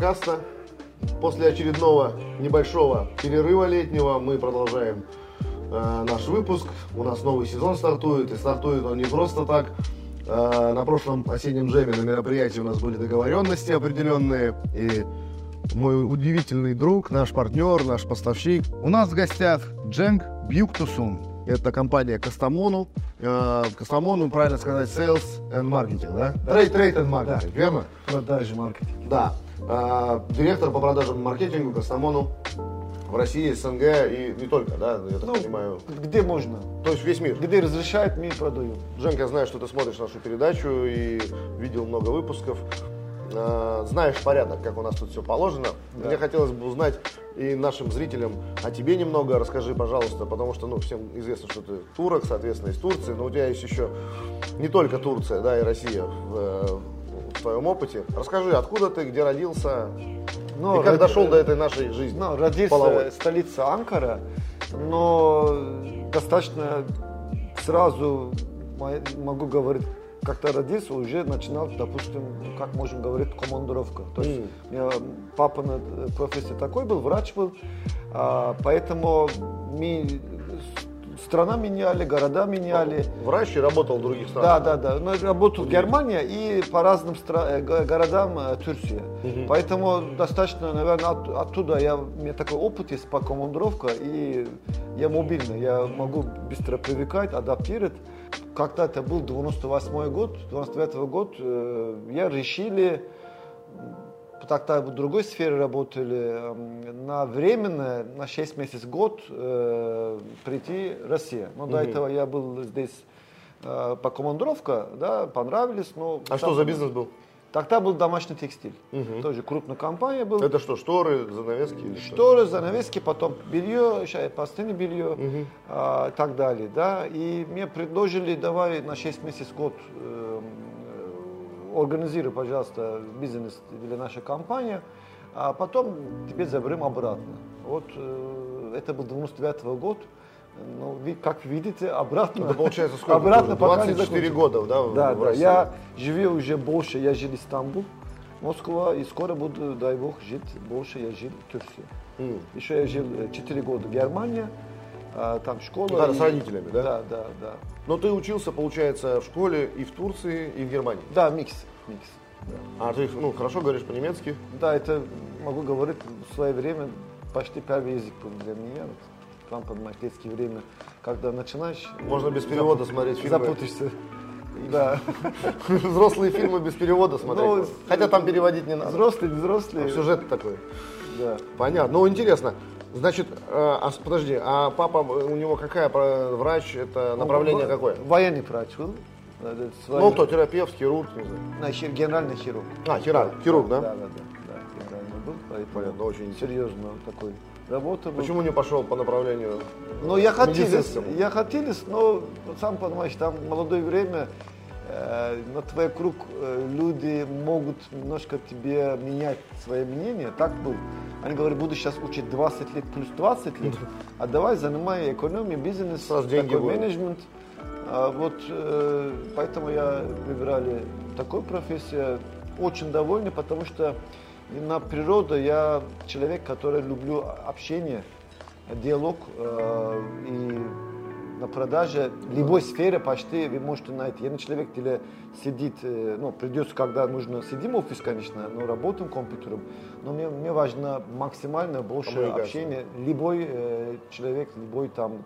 Флоркаста. После очередного небольшого перерыва летнего мы продолжаем э, наш выпуск. У нас новый сезон стартует, и стартует он не просто так. Э, на прошлом осеннем джеме на мероприятии у нас были договоренности определенные, и мой удивительный друг, наш партнер, наш поставщик. У нас в гостях Дженг Бьюктусун. Это компания Кастамону. Э, Кастамону, правильно сказать, sales and marketing, да? Trade, trade and marketing, верно? Продажи, маркетинг. Да. Э, Директор по продажам и маркетингу Кастамону в России, СНГ и не только, да, я так Ну, понимаю. где можно? То есть весь мир. Где разрешают, мы продаем. Женка, я знаю, что ты смотришь нашу передачу и видел много выпусков. Э, Знаешь порядок, как у нас тут все положено. Да. Мне хотелось бы узнать и нашим зрителям о тебе немного. Расскажи, пожалуйста, потому что ну, всем известно, что ты турок, соответственно, из Турции, но у тебя есть еще не только Турция, да, и Россия в, э, в твоем опыте. Расскажи, откуда ты, где родился Ну, и как род- дошел до этой нашей жизни Ну, родился половой? в столице Анкара, но достаточно сразу мо- могу говорить, как-то родился, уже начинал, допустим, ну, как можем говорить, командировка. То есть Мгм. у меня папа на э, профессии такой был, врач был, а, поэтому мы страна меняли, города меняли. Врач и работал в других странах. Да, да, да. Но работал Германия и по разным стра- э, го- городам э, Турция. Поэтому достаточно, наверное, от- оттуда я, у меня такой опыт есть по командировке, и я мобильный, я могу быстро привыкать, адаптировать. Когда это был 98 год, 99 год, э, я решили, тогда в другой сфере работали, м, на временно, на 6 месяцев, год э, прийти в Россию. Но до этого я был здесь э, по командировке, да, понравились. Но А что за бизнес был? Тогда был домашний текстиль. Мгм. Тоже крупная компания была. Это что, шторы, занавески? или что? Шторы, занавески, потом белье, постельное белье Мгм. а, и так далее. Да? И мне предложили, давай на 6 месяцев год э, организируй, пожалуйста, бизнес для нашей компании, а потом тебе заберем обратно. Вот э, это был 99 год. Ну, как видите, обратно. Это получается сколько? Обратно тоже? пока не 24 закончил. года, да, Да, да. России? Я живу уже больше, я жил в Стамбул, Москва, и скоро буду, дай бог, жить больше, я жил в Турции. М. Еще я жил 4 года в Германии, там школа. Ну да, и- с родителями, да? Да, да, да. Но ты учился, получается, в школе и в Турции, и в Германии. Да, микс, микс. Да. А ты, ну, хорошо говоришь по-немецки? Да, это могу говорить в свое время почти первый язык был для меня. Вот, Там, понимаешь, детское время, когда начинаешь... Можно без перевода смотреть фильмы. Запутаешься. Да. Взрослые фильмы без перевода смотреть. Ну. Хотя там переводить не надо. Взрослые, взрослые. Сюжет такой. Да. Понятно. Ну, интересно. Значит, э, а, подожди, а папа, у него какая врач, это направление Он какое? Военный врач был. Да, да, свой- Ну, кто, терапевт, хирург, не знаю. На хир- генеральный хирург. А, хирург, хирург, да? Да, да, да. да, генеральный был. поэтому Понятно, очень. Серьезно такой работа был. Почему не пошел по направлению? Ну, я медицинскому? я хотелось, но сам понимаешь, там молодое время, э, на твой круг э, люди могут немножко тебе менять свое мнение. Так был. Они говорят, буду сейчас учить 20 лет плюс 20 лет, а давай занимай экономию, бизнес, Сразу деньги такой будут. менеджмент. А вот э, поэтому я выбирали такую профессию. Очень довольный, потому что на природу я человек, который люблю общение, диалог э, и на продаже любой сфере почти вы можете найти. Не человек, где сидит, э, ну, придется, когда нужно, сидим в офис, конечно, но работаем компьютером, но мне, мне важно максимально больше общения. Любой э, человек, любой там,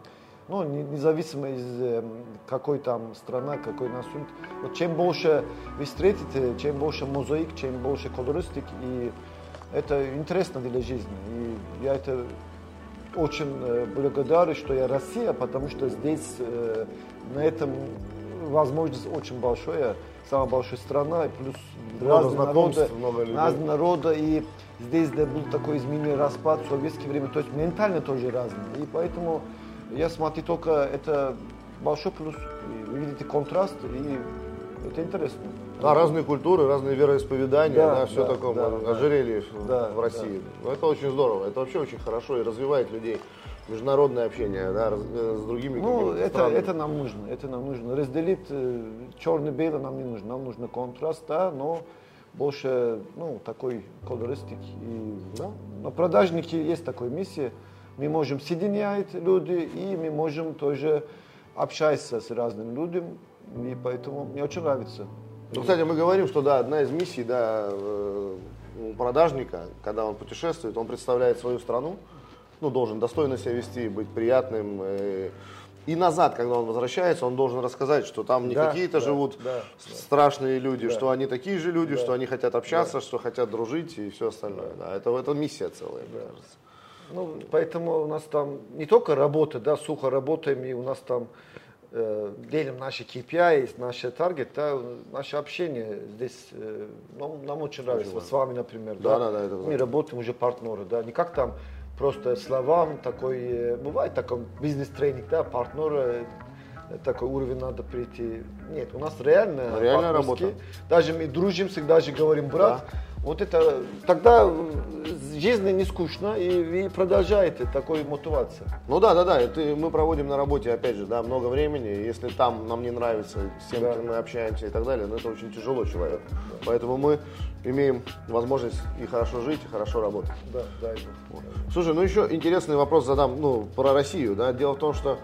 ну, не- независимо из э, какой там страна, какой насунт. Вот чем больше вы встретите, чем больше мозаик, чем больше колористик, и это интересно для жизни. И я это очень э, благодарен, что я Россия, потому что здесь э, на этом возможность очень большая, самая большая страна, и плюс разные народы, разные народы, и здесь да, был такой изменение, распад в советское время, то есть ментально тоже разные. И поэтому я смотрю только это большой плюс. И вы видите контраст, и это интересно. Да, разные культуры, разные вероисповедания, Да, да, все да, такое да, да, да. ожерелье в- Да, в России. Ну, это очень здорово, это вообще очень хорошо и развивает людей. Международное общение, да, э, с другими Ну, это, странами. это нам нужно, это нам нужно. Разделить черно-белое нам не нужно, нам нужно контраст, да, но больше, ну, такой колористик. И да. на продажнике есть такая миссия. Мы можем соединять люди, и мы можем тоже общаться с разными людьми, и поэтому мне очень нравится. Ну, кстати, мы говорим, что да, одна из миссий да, э, продажника, когда он путешествует, он представляет свою страну, ну, должен достойно себя вести, быть приятным. Э, и назад, когда он возвращается, он должен рассказать, что там не да, какие-то да, живут да, страшные люди, да. что они такие же люди, да. что они хотят общаться, да. что хотят дружить и все остальное. Да, это, это миссия целая, да. мне кажется. Ну, поэтому у нас там не только работа, да, сухо работаем, и у нас там делим наши KPI, наши таргет, да, наше общение здесь э, нам, нам очень нравится. Вот с вами, например, да, да, да, да это мы работаем уже партнеры, да, не как там просто словам такой, э, бывает такой бизнес-тренинг, да, партнеры, э, такой уровень надо прийти. Нет, у нас реально Реальная работа. Даже мы дружим, всегда же говорим, брат, да. вот это, тогда жизнь не скучно и вы продолжаете такой мотивация. Ну да, да, да, это мы проводим на работе, опять же, да, много времени, если там нам не нравится, с тем, да. мы общаемся и так далее, но это очень тяжело человек. Да. Поэтому мы имеем возможность и хорошо жить, и хорошо работать. Да, да. Вот. Слушай, ну еще интересный вопрос задам, ну, про Россию, да. Дело в том, что,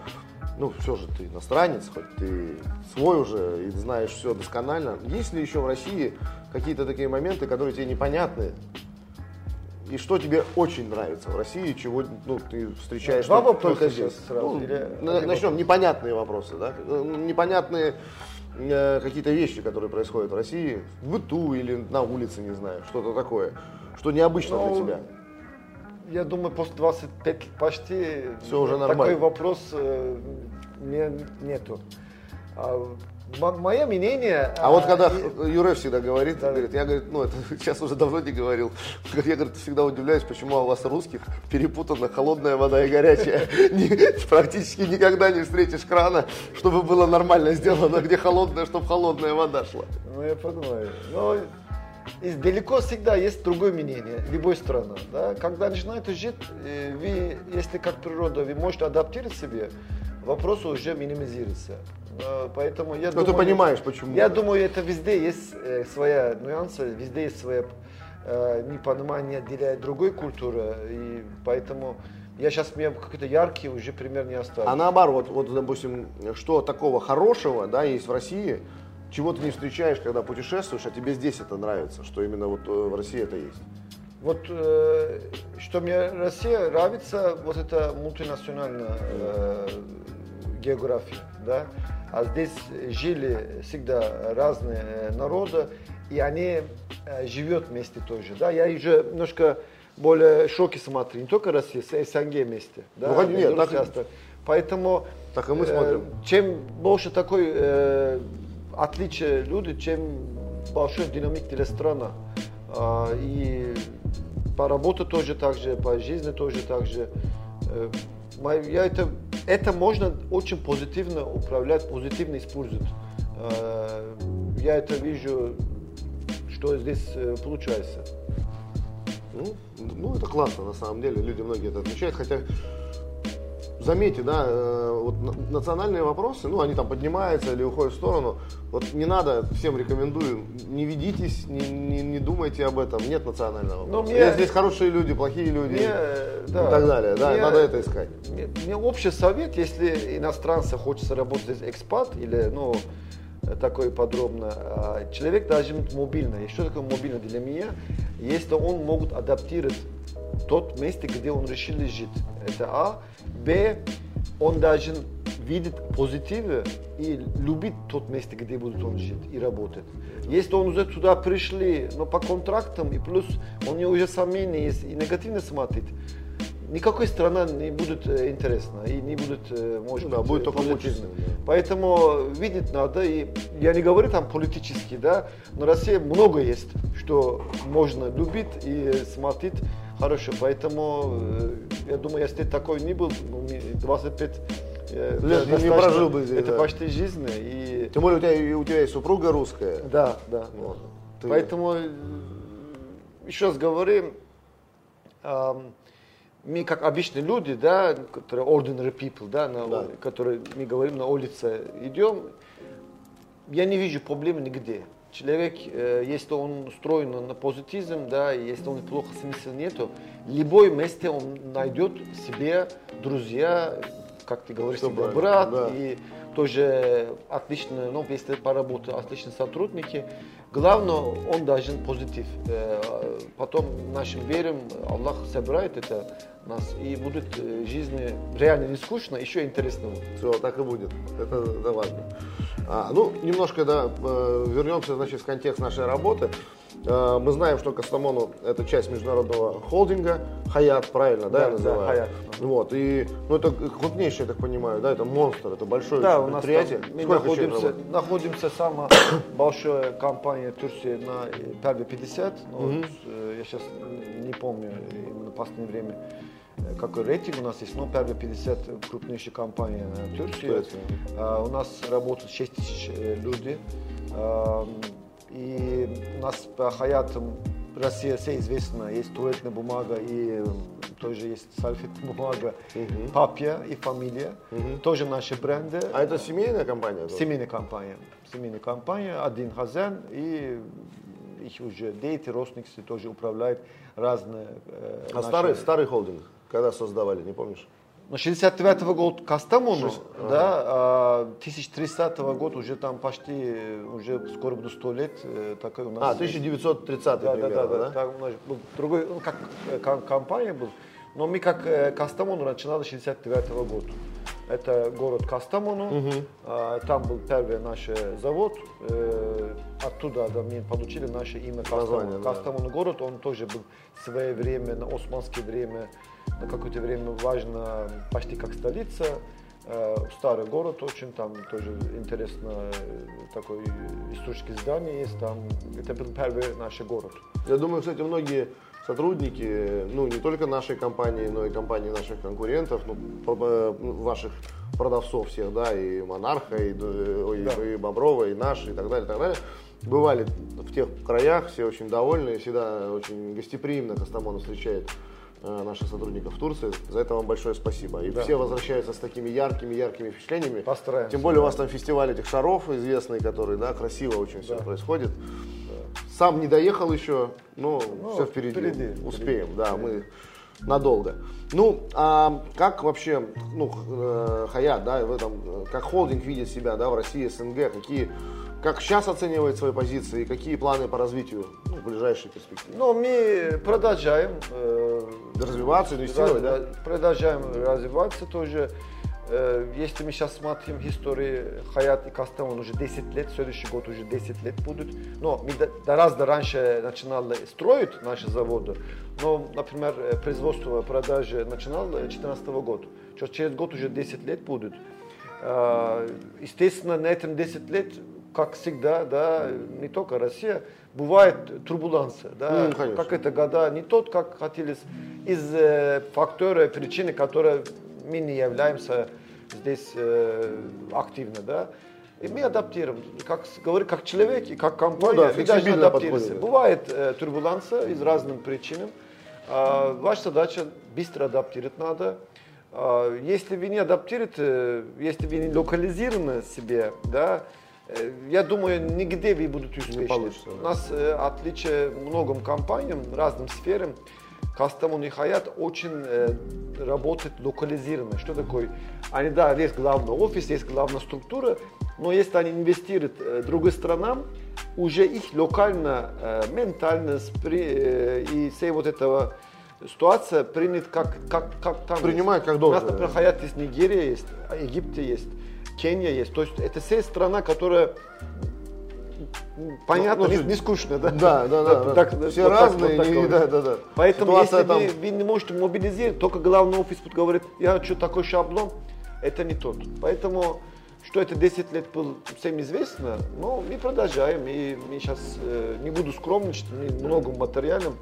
ну, все же ты иностранец, хоть ты свой уже и знаешь все досконально. Есть ли еще в России какие-то такие моменты, которые тебе непонятны? И что тебе очень нравится в России, чего ну, ты встречаешь Два вопроса здесь сразу. Ну, или... Начнем, непонятные вопросы, да? Непонятные Э, какие-то вещи, которые происходят в России, в быту или на улице, не знаю, что-то такое, что необычно ну, для тебя? Я думаю, после 25 почти Все уже такой нормально. вопрос э, не, нету. А Мое мнение... А, а вот когда и... Юре всегда говорит, да. говорит, я говорит, ну это сейчас уже давно не говорил, я говорит, всегда удивляюсь, почему у вас русских перепутана холодная вода и горячая. Практически никогда не встретишь крана, чтобы было нормально сделано, где холодная, чтобы холодная вода шла. Ну я понимаю. Но далеко всегда есть другое мнение, любой страны. Да? Когда начинает жить, э, вы, если как природа, вы можете адаптировать себе, вопрос уже минимизируется. Э, поэтому я Но думаю, ты понимаешь, почему. Я думаю, это везде есть э, своя нюансы, везде есть своя э, непонимание для другой культуры. И поэтому я сейчас, у меня какие-то яркие уже пример не остались. А наоборот, вот, допустим, что такого хорошего, да, есть в России, чего ты не встречаешь, когда путешествуешь, а тебе здесь это нравится, что именно вот в России это есть? Вот э, что мне Россия нравится, вот это мультинациональная э, география, да. А здесь жили всегда разные э, народы, и они э, живут вместе тоже, да. Я уже немножко более шоки смотрю, не только Россия, с СНГ вместе, да. Ну, нет, так... Часто. Поэтому так и мы смотрим. Э, чем больше такой э, отличие люди, чем большой динамик для страны. Э, и по работе тоже так же, по жизни тоже так же. Э, я это, это можно очень позитивно управлять, позитивно использовать. Э, я это вижу, что здесь э, получается. Ну, ну, это классно, на самом деле. Люди многие это отмечают, хотя заметьте, да, э, вот национальные вопросы, ну, они там поднимаются или уходят в сторону. Вот не надо, всем рекомендую, не ведитесь, не, не, не думайте об этом. Нет национального ну, вопроса. Мне, здесь хорошие люди, плохие люди мне, да, и так далее. Да, мне, надо это искать. Мне, мне общий совет, если иностранцы хочется работать здесь экспат или, ну, такой подробно. А, человек должен быть мобильный. И что такое мобильный для меня? Если он может адаптировать тот месте, где он решил жить. Это А. Б. Он должен видеть позитивы и любить тот место, где будет он жить и работать. Если он уже туда пришли, но по контрактам, и плюс у него уже сомнения есть, и негативно смотрит, никакой страна не будет э, интересна и не будет, э, может ну, да, быть, будет только мучиться. Поэтому видеть надо, и я не говорю там политически, да, но Россия много есть, что можно любить и смотреть хорошо. Поэтому э, я думаю, если такой не был, 25 э, лет не, не прожил бы здесь. Это да. почти жизнь. И... Тем более у тебя, у тебя есть супруга русская. Да, да. Вот. Ты... Поэтому э, еще раз говорим, мы как обычные люди, да, которые ordinary people, да, на, да. которые мы говорим на улице, идем, я не вижу проблем нигде. Человек, э, если он устроен на позитизм, да, и если он плохо смысла нету, любой месте он найдет себе друзья, как ты говоришь, себе брат, да. и тоже отлично, ну, если поработал, отличные сотрудники. Главное, он должен позитив. Э, потом нашим верим, Аллах собирает это нас, и будет э, жизни реально не скучно, еще интересно. Все, так и будет. Это, это важно. А, ну, немножко, да, э, вернемся, значит, в контекст нашей работы. Э, мы знаем, что Кастамону это часть международного холдинга, Хаят, правильно, да, да я называю? Да, Хаят. Вот, и, ну, это крупнейший, я так понимаю, да, это монстр, это большое да, предприятие. У нас там, находимся, находимся самая большая компания Турции на первые 50, ну, mm-hmm. вот, я сейчас не помню именно в последнее время какой рейтинг у нас есть, ну, первые 50 крупнейших компаний в Турции. Uh, у нас работают 6 тысяч э, людей. Uh, и у нас по Хаятам Россия все известна, есть туалетная бумага и тоже есть сальфит бумага, угу. папья и фамилия, угу. тоже наши бренды. А это семейная компания? Семейная компания. Семейная компания, один хозяин и их уже дети, родственники тоже управляют разные. Э, а наши... старый, старый холдинг, когда создавали, не помнишь? Но 69 -го года Кастамону, 6, да, а, 1300 -го года уже там почти, уже скоро будет 100 лет. Э, такой у нас. А, 1930 да, примерно, да? Да, да, да. Там, был другой, ну, как э, компания был. Но мы как э, Кастамону начинали 69 -го года. Это город Кастамону, угу. там был первый наш завод, оттуда да, мы получили наше имя Кастамону. Да. Кастамону город, он тоже был в свое время, на османское время, на какое-то время важно почти как столица. Э, старый город очень, там тоже интересно э, такой историческое здание есть, там это был первый наш город. Я думаю, кстати, многие сотрудники, ну не только нашей компании, но и компании наших конкурентов, ну, э, ваших продавцов всех, да, и Монарха, и, да. и, и Боброва, и наши, и так далее, и так далее, бывали в тех краях, все очень довольны, всегда очень гостеприимно Костомон встречает Э, наших сотрудников в Турции. За это вам большое спасибо. И да. все возвращаются с такими яркими-яркими впечатлениями. Постараемся. Тем более да. у вас там фестиваль этих шаров известный, который, да, красиво очень все происходит. Сам не доехал еще, но ну, все впереди. впереди Успеем, впереди. да, мы надолго. Ну, а как вообще, ну, э, Хаят, да, в этом, как холдинг видит себя, да, в России, СНГ, какие как сейчас оценивает свои позиции и какие планы по развитию ну, в ближайшей перспективе? Ну, мы продолжаем э, развиваться, инвестировать, раз, да? Продолжаем развиваться тоже. Если мы сейчас смотрим историю и Кастамон уже 10 лет, следующий год уже 10 лет будут. Но мы гораздо раньше начинали строить наши заводы. Но, например, э, производство продажи начинал 2014 года. Через год уже 10 лет будут. Естественно, на этом 10 лет как всегда, да, не только Россия, бывает турбуленция, да, mm, как это года не тот, как хотели, из э, фактора, причины, которые мы не являемся здесь э, активно, да. И мы адаптируем, как говорю, как человек и как компания, ну, да, мы должны адаптироваться. Бывает э, турбуленция из разных причин. А, ваша задача быстро адаптировать надо. А, если вы не адаптируете, если вы не локализированы себе, да, Э, я думаю, нигде вы будете успешны. Не У нас э, отличие многим компаниям, разным сферам, И Хаят очень э, работает локализированно. Что такое? Они, да, есть главный офис, есть главная структура, но если они инвестируют э, другим странам, уже их локально, э, ментальность при, э, и все вот этого ситуация принят как, как, как там. Принимают как должное. У нас, например, Хаят из Нигерии есть, Египте есть. Кения есть. То есть это все страна, которая понятно, ну, не, не скучно, да? Да, да, да. Так, да. Все вот разные, так, вот не, да, да, да. Поэтому Ситуация если там... вы, вы не можете мобилизировать, только главный офис говорит, я хочу такой шаблон, это не тот. Поэтому, что это 10 лет был всем известно, но мы продолжаем, и мы сейчас, э, не буду скромничать, мы многим материалам,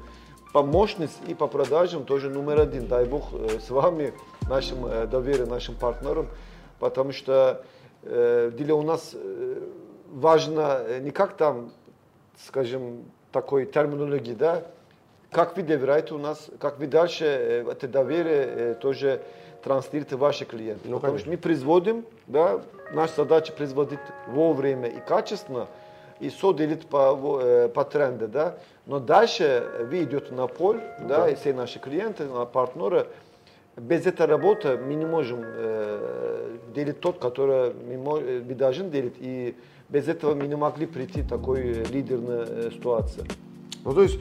по мощности и по продажам тоже номер один. Дай Бог э, с вами, нашим э, доверием, нашим партнерам, потому что э, для у нас э, важно э, не как там, скажем, такой терминологии, да, как вы доверяете у нас, как вы дальше э, это доверие э, тоже транслируете ваши клиенты. Ну, Потому конечно. что мы производим, да, наша задача производить вовремя и качественно, и все делит по, по тренду, да. Но дальше вы идете на поле, да, и все наши клиенты, партнеры, без этой работы мы не можем э, делить тот, который мы, мы должны делить, и без этого мы не могли прийти такой лидерной э, ситуации. Ну, то есть,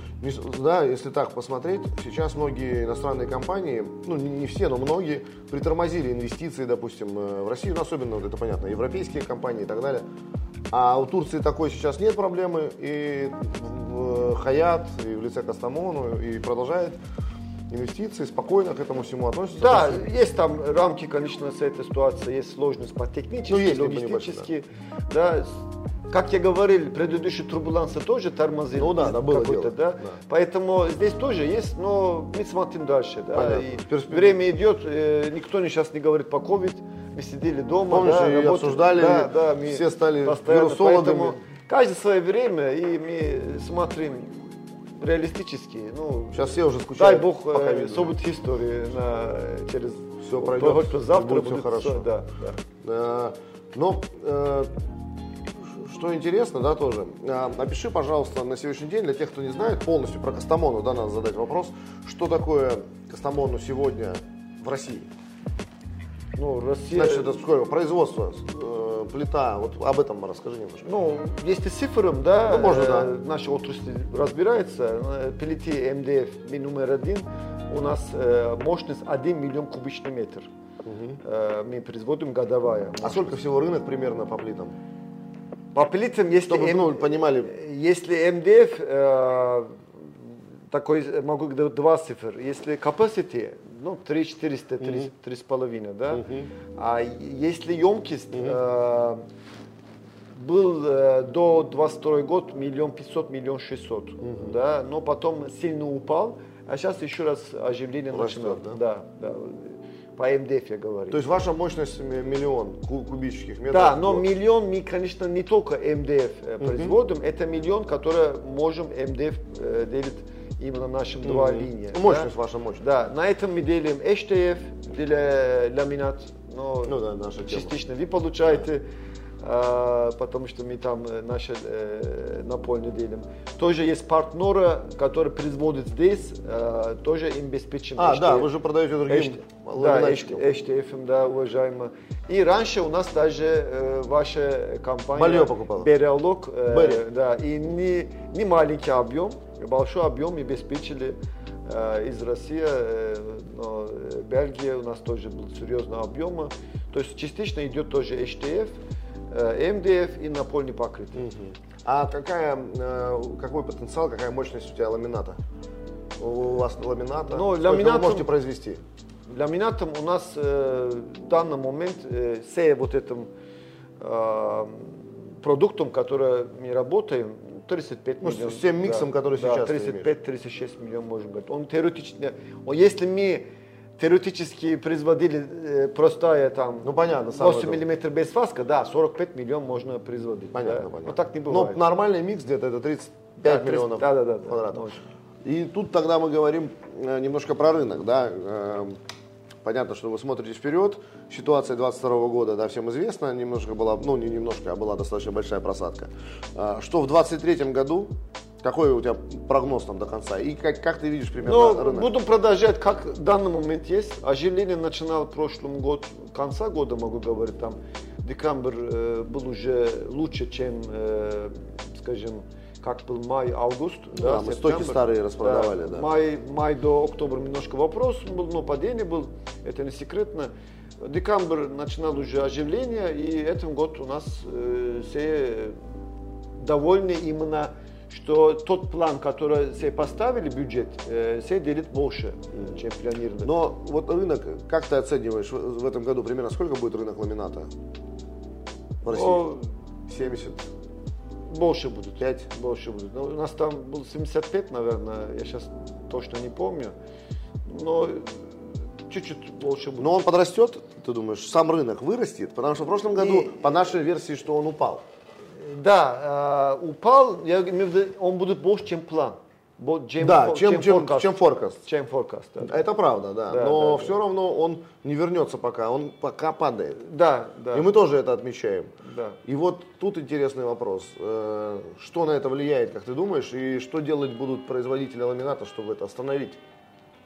да, если так посмотреть, сейчас многие иностранные компании, ну, не все, но многие, притормозили инвестиции, допустим, э, в Россию, ну, особенно, это понятно, европейские компании и так далее. А у Турции такой сейчас нет проблемы, и Хаят, и в лице Кастамону, и продолжает инвестиции, спокойно к этому всему относятся. Да, есть там рамки, конечно, с этой ситуации, есть сложность по технически, ну, есть логистически, да. да. Как я говорил, предыдущие турбулянсы тоже тормозили. Ну да, да, было дело. Да? да. Поэтому здесь тоже есть, но мы смотрим дальше. Да? И время идет, э, никто сейчас не говорит по COVID, мы сидели дома. Помнишь, да, и обсуждали, да, да, все стали вирусологами. Каждое свое время, и мы смотрим реалистически. Ну, Сейчас все уже скучают. Дай бог, э, собут истории на, через все пройдет. Хоть завтра будет, все хорошо. Все, да, да. Э, но э, что интересно, да, тоже. Э, напиши, пожалуйста, на сегодняшний день, для тех, кто не знает, полностью про Кастамону, да, надо задать вопрос, что такое Кастамону сегодня в России? Ну, Россия... Значит, это сколько? Производство, э, плита, вот об этом расскажи немножко. Ну, если цифрам, да, ну, можно, да. Э, наша отрасль разбирается, э, плите МДФ номер один, у нас э, мощность 1 миллион кубичный метр. Угу. Э, мы производим годовая. Мощность. А сколько всего рынок примерно по плитам? По плитам, если... Чтобы, ну, понимали. Если МДФ, э, такой, могу говорить два цифр. Если capacity, ну, 3 400, 3, 3,5, да? Угу. А если емкость э, был э, до 22 год миллион пятьсот, миллион шестьсот, угу. да? Но потом сильно упал, а сейчас еще раз оживление начинает. Да? Да, да. По МДФ я говорю. То есть ваша мощность миллион кубических метров? Да, но миллион мы, конечно, не только МДФ э, производим, угу. это миллион, который можем МДФ э, делить именно нашим mm-hmm. два линия. Мощность да? ваша мощность. Да, на этом мы делим HTF для ламинат, но ну, да, наша частично тема. вы получаете, а, потому что мы там э, наши э, напольно делим. Тоже есть партнеры, которые производят здесь, э, тоже им обеспечим. А, HTF. да, вы же продаете другим HTF, Да, HTF, да, уважаемо. И раньше у нас даже э, ваша компания Балье покупала. Бериалог, э, да, и не, не маленький объем, большой объем обеспечили э, из России, э, но э, Бельгия у нас тоже был серьезный объем. То есть частично идет тоже HTF, МДФ и напольный покрытие. Угу. А какая, какой потенциал, какая мощность у тебя ламината? У вас ламината? Ну, ламинатом, вы можете произвести? Ламинатом у нас э, в данный момент э, все вот этим э, продуктом, который мы работаем, 35 ну, миллионов. С тем миксом, да, который да, сейчас 35-36 миллионов можем говорить. Он теоретически, он, если мы теоретически производили э, простая там ну, понятно, 8 миллиметров без фаска, да, 45 миллионов можно производить. Понятно, да. понятно. Но так не бывает. Но нормальный микс где-то это 35 да, 30, миллионов да, да, да, квадратов. Да, И тут тогда мы говорим э, немножко про рынок, да. Понятно, что вы смотрите вперед. Ситуация 22 года, да, всем известна. Немножко была, ну не немножко, а была достаточно большая просадка. А, что в 23 году? Какой у тебя прогноз там до конца? И как, как ты видишь примерно ну, рынок? Буду продолжать, как в данный момент есть. Оживление начинал в прошлом году, конца года могу говорить, там декабрь э, был уже лучше, чем, э, скажем, как был май, август. Да, да мы стоки старые распродавали, да. да. Май, май до октября немножко вопрос был, но падение был, это не секретно. Декабрь начинал уже оживление, и этом год у нас э, все довольны именно что тот план, который все поставили, бюджет, э, все делит больше, чем планировали. Но вот рынок, как ты оцениваешь в этом году примерно, сколько будет рынок ламината в России? О, 70? Больше будут. 5? Больше будут. Ну, у нас там был 75, наверное, я сейчас точно не помню. Но чуть-чуть больше будет. Но он подрастет, ты думаешь, сам рынок вырастет? Потому что в прошлом году, И... по нашей версии, что он упал. Да, э, упал, я имею в виду, он будет больше, чем план. Чем, Да, чем, чем, чем форкаст. Чем forecast, да. Это правда, да. Да, Но да, все равно он не вернется пока, он пока падает. Да, да. И мы тоже это отмечаем. Да. И вот тут интересный вопрос. Э, Что на это влияет, как ты думаешь, и что делать будут производители ламината, чтобы это остановить?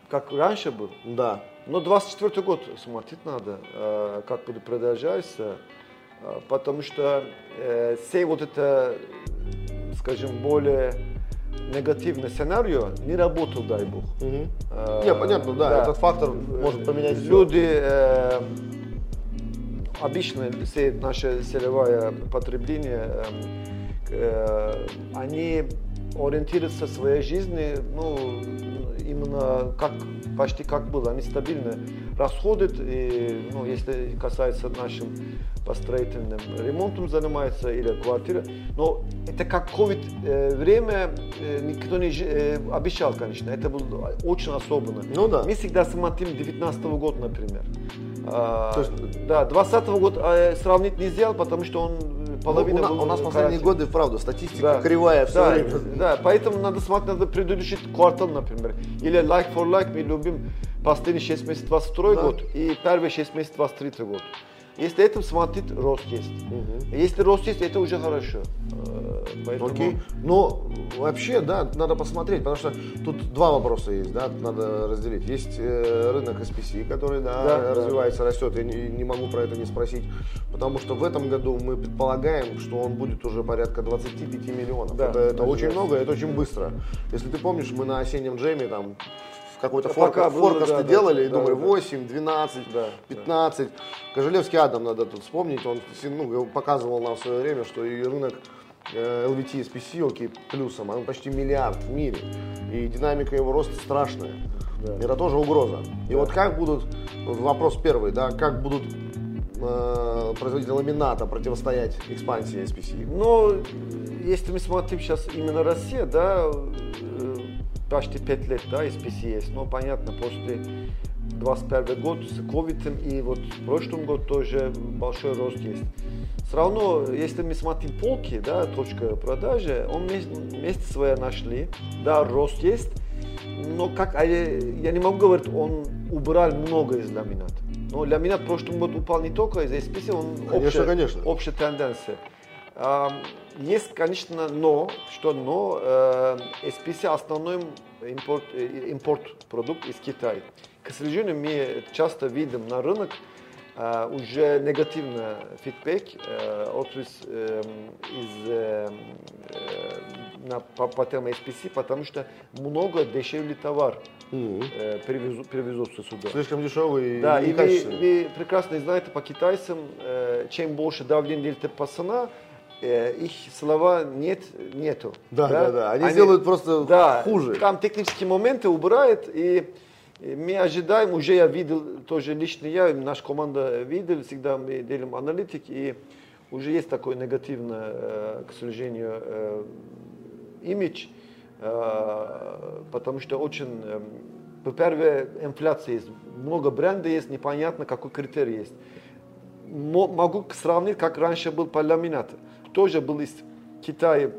Как раньше был. Да. Но 24 год смотреть надо, э, как будет продолжаться, э, потому что все вот это, скажем, более негативный сценарий не работал, дай бог. Мгм. Э, Не, понятно, да, этот фактор может поменять. Люди, э, обычно все наше целевое потребление, э, э, они ориентируются в своей жизни, ну, именно как, почти как было, они стабильно расходят, и, ну, если касается нашим по строительным ремонтом занимается или квартира, но это как ковид э, время э, никто не э, обещал, конечно, это было очень особенно. Ну да. Мы всегда смотрим 19 год, например. А, То есть- да, 20 год э, сравнить нельзя, потому что он половина Ну, у, на- у нас последние каратель. годы, правда, статистика Да. кривая все да, время. Да, поэтому надо смотреть на предыдущий квартал, например. Или like for like мы любим последние 6 месяцев 22 Да. год и первые 6 месяцев 23 год. Если это смотреть, рост есть. Если рост есть, это уже хорошо. Э, Поэтому... Окей. Но вообще, да, надо посмотреть, потому что тут два вопроса есть, да, надо разделить. Есть э, рынок SPC, который, да, Да, да. развивается, растет. Я не, не могу про это не спросить, потому что в этом году мы предполагаем, что он будет уже порядка 25 миллионов. Да, это это да, очень да. много, это очень быстро. Если ты помнишь, мы на осеннем джеме там какой-то Да, было, форкасты да, да, делали, и да, думаю, да. 8, 12, Да, 15. Кожелевский Адам надо тут вспомнить, он ну, показывал нам в свое время, что и рынок э, LVT SPC, окей, плюсом, он почти миллиард в мире. И динамика его роста страшная. Да. Это тоже угроза. И вот как будут, вопрос первый, да, как будут э, производители ламината противостоять экспансии SPC? Но если мы смотрим сейчас именно Россия, да, э, почти 5 лет, да, SPC есть, но понятно, после 21 год с ковидом и вот в прошлом году тоже большой рост есть. Все равно, если мы смотрим полки, да, точка продажи, он место, свое нашли, да, рост есть, но как, а я, не могу говорить, он убрал много из ламината. Но ламинат в прошлом году упал не только из SPC, он Конечно, общая, конечно. общая тенденция. Есть, конечно, но, что но, э, SPC основной импорт, э, импорт продукт из Китая. К сожалению, мы часто видим на рынок э, уже негативный фидбэк э, от из, э, из э, э, на, по, по теме SPC, потому что много дешевле товар Мгм. э, привезу- привезутся сюда. Слишком дешевый Да, и и вы, вы прекрасно знаете по китайцам, э, чем больше давление идет по цена, их слова нет, нету. Да, да, да. Они сделают просто да, хуже. Там технические моменты убирают, и, мы ожидаем, уже я видел, тоже лично я, наша команда видел, всегда мы делаем аналитики, и уже есть такой негативный, э, к сожалению, э, имидж, э, потому что очень, э, во-первых, инфляция есть, много брендов есть, непонятно, какой критерий есть. Мо- Могу сравнить, как раньше был по ламинату. Тоже был из Китая,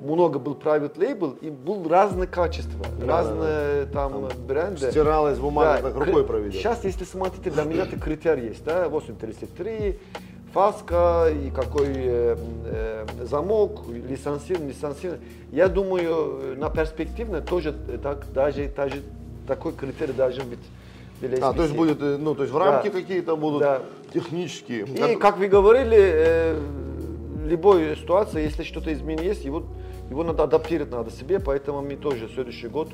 много был private label, и был разное качество, разные там, бренды. Стиралась бумага, Да, так рукой проведет. Сейчас, если смотрите, ламинаты критерий есть, да, 833, фаска и какой э, э, замок, лицензирован, лицензирован. Я думаю, э, на перспективно тоже так, даже, даже такой критерий должен быть. для А, то есть будет, э, ну, то есть в Да. рамки какие-то будут Да. технические. И, как вы говорили, э, любой ситуации, если что-то изменение есть, его, его надо адаптировать надо себе, поэтому мы тоже следующий год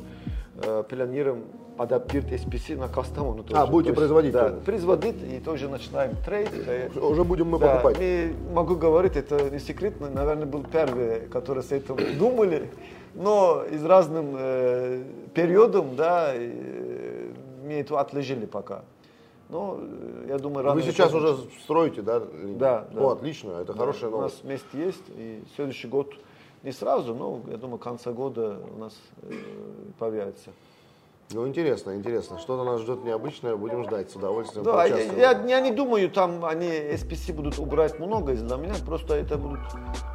э, планируем адаптировать SPC на кастому. А, будете производить Да, тоже? производить и тоже начинаем трейд. Уже будем мы да, покупать. не могу говорить, это не секретно, наверное, был первый, который с этим думали, но из разным э, периодом, да, э, мы это отложили пока. Но э, я думаю, рано Вы сейчас уже строите, да? линию? Да, да. О, отлично, это хорошая у нас новость. вместе есть, и следующий год не сразу, но я думаю, к конца года у нас э, появится. Ну, интересно, интересно. Что-то нас ждет необычное, будем ждать с удовольствием. Да, я, я, я не думаю, там они SPC будут убрать много из меня, просто это будет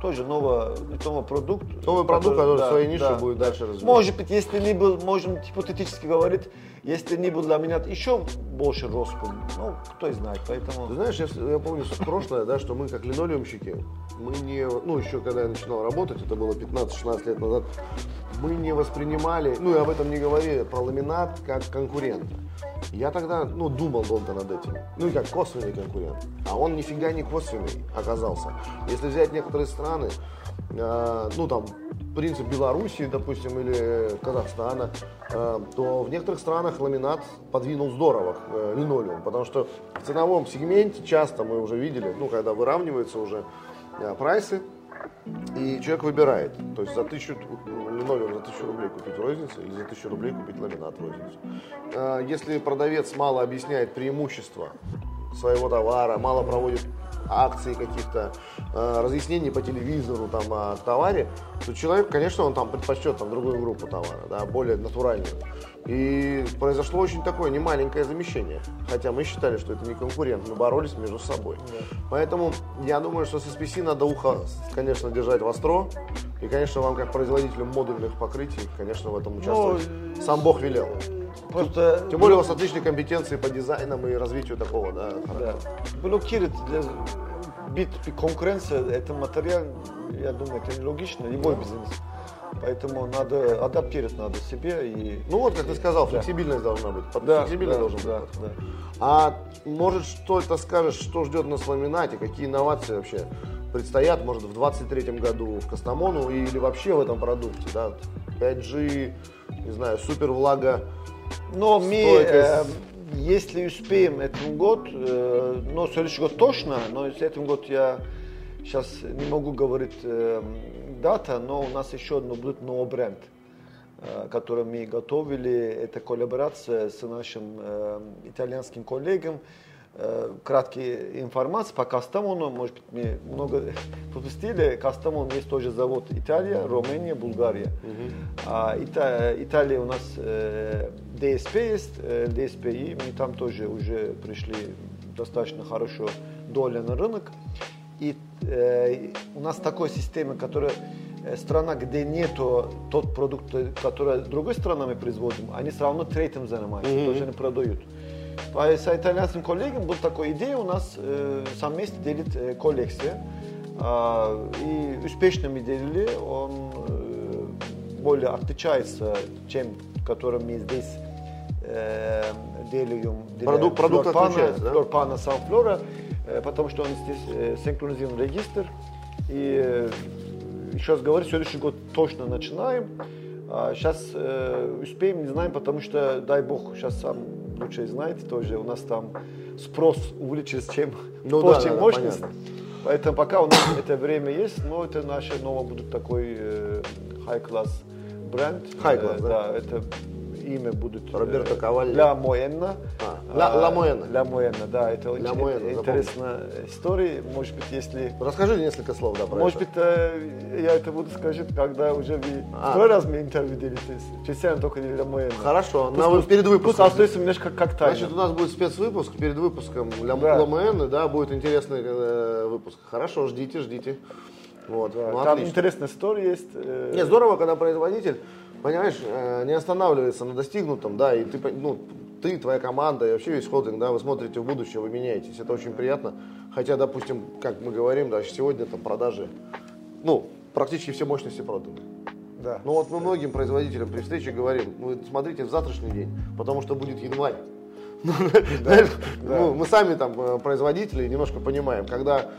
тоже новый, новый продукт. Новый продукт, который да, в своей нише да. будет дальше развиваться. Может быть, если не был, можем гипотетически говорить, если не был для меня еще больше ростом, ну, кто и знает, поэтому... Ты знаешь, я, я помню прошлое, да, что мы как линолеумщики, мы не, ну еще когда я начинал работать, это было 15-16 лет назад, мы не воспринимали, ну и об этом не говорили, про ламинат как конкурента. Я тогда, ну, думал долго над этим. Ну и как косвенный конкурент. А он нифига не косвенный оказался. Если взять некоторые страны, э, ну там, принцип Белоруссии, допустим, или Казахстана, э, то в некоторых странах ламинат подвинул здорово э, линолеум, потому что в ценовом сегменте часто мы уже видели, ну, когда выравниваются уже э, прайсы, и человек выбирает. То есть за тысячу ну, линолеум за тысячу рублей купить розницу или за тысячу рублей купить ламинат розницу. А, Если продавец мало объясняет преимущества своего товара, мало проводит акции каких-то, э, разъяснений по телевизору там, о товаре, то человек, конечно, он там предпочтет там, другую группу товара, да, более натуральную. И произошло очень такое немаленькое замещение. Хотя мы считали, что это не конкурент, мы боролись между собой. Поэтому я думаю, что с SPC надо ухо, конечно, держать востро. И, конечно, вам, как производителю модульных покрытий, конечно, в этом участвовать. Сам Бог велел. Просто Тем более у вас отличные компетенции по дизайнам и развитию такого, да, да, блокирует для бит конкуренция, это материал, я думаю, это нелогично, любой бизнес. Поэтому надо адаптировать надо себе и Ну вот, как ты сказал, Да. флексибильность должна быть. Под- да, Флексибильный да, должен да, быть. да. А может, что это скажешь, что ждет нас в ламинате, какие инновации вообще предстоят, может, в 23 году в Кастамону или вообще в этом продукте, да? 5G, не знаю, супер влага. Но мы, э, Стойкость. если успеем этот год, э, но следующий год точно, но с этим год я сейчас не могу говорить э, дата, но у нас еще одно будет новый бренд, э, который мы готовили. Это коллаборация с нашим э, итальянским коллегом. Э, краткие информации по Кастамону, может быть, мы много пропустили. Кастамон есть тоже завод Италия, Румыния, Булгария. А, Ита- Италия у нас э, ДСП есть, э, ДСПИ, мы там тоже уже пришли достаточно хорошо доля на рынок. И у нас такая система, которая э, страна, где нету тот продукт, э, который другой страной мы производим, они все равно третьим занимаются, тоже не продают. А с итальянским коллегом была такая идея у нас э, совместно делить э, коллекция. А, и успешно мы делили, он э, более отличается, чем который мы здесь э, делаем. Продукт- продукт отличается, да? Флорпана, Санфлора, э, потому что он здесь э, синхронизирован регистр. И э, еще раз говорю, следующий год точно начинаем. А сейчас э, успеем, не знаем, потому что, дай бог, сейчас сам лучше знаете тоже, у нас там спрос увеличится, чем Ну да, да, да, мощность. понятно. Поэтому пока у нас это время есть, но это наше новое будет такой э, high-class бренд. High-class, Э, да? это имя будет э, Роберто Кавалли. Ля Моенна. А, Ля- Ля Моенна. Ля Моенна, да, это очень Ля ин- запомнил. интересная история. Может быть, если Расскажи несколько слов, да, про может это. быть, э, я это буду сказать, когда уже вы А. второй раз мне интервью делитесь. Честно, только не Ля Моенна. Хорошо, Пусть- пусть- перед Пусть выпуском. остается немножко как тайна. Значит, у нас будет спецвыпуск перед выпуском Ля Да. ЛМН, да, будет интересный э, выпуск. Хорошо, ждите, ждите. Вот, Да, ну, Там отлично. интересная история есть. э, Не, здорово, когда производитель, понимаешь, э, не останавливается на достигнутом, да, и ты, ну, ты, твоя команда и вообще весь холдинг, да, вы смотрите в будущее, вы меняетесь, это очень приятно. Хотя, допустим, как мы говорим, даже сегодня там продажи, ну, практически все мощности проданы. Да. Ну вот мы многим производителям при встрече говорим, вы смотрите в завтрашний день, потому что будет январь. Ну, знаешь, ну, мы сами там э, производители немножко понимаем, когда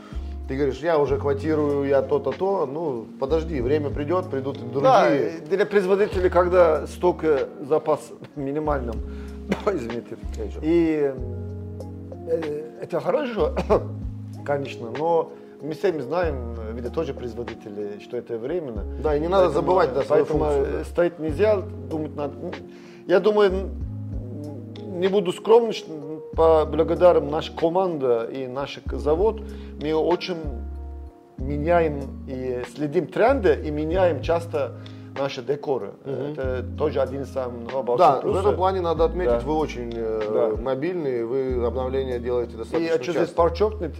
ты говоришь, я уже квотирую, я то-то, то, ну подожди, время придет, придут и Да, другие. и для производителей, когда столько запас минимальным, извините, и э, это хорошо, конечно, но мы сами знаем, э, видя тоже производители, что это временно. Да, и не надо забывать, да, свою поэтому функцию, э, да. стоять нельзя, думать надо. Я думаю, не буду скромным, по благодарам наша команда и наш завод, мы очень меняем и следим тренды и меняем часто наши декоры. Это тоже один из самых больших Да, в плюсов. этом плане надо отметить, Да. вы очень э, Да. мобильные, вы обновления делаете И достаточно хочу здесь часто. подчеркнуть,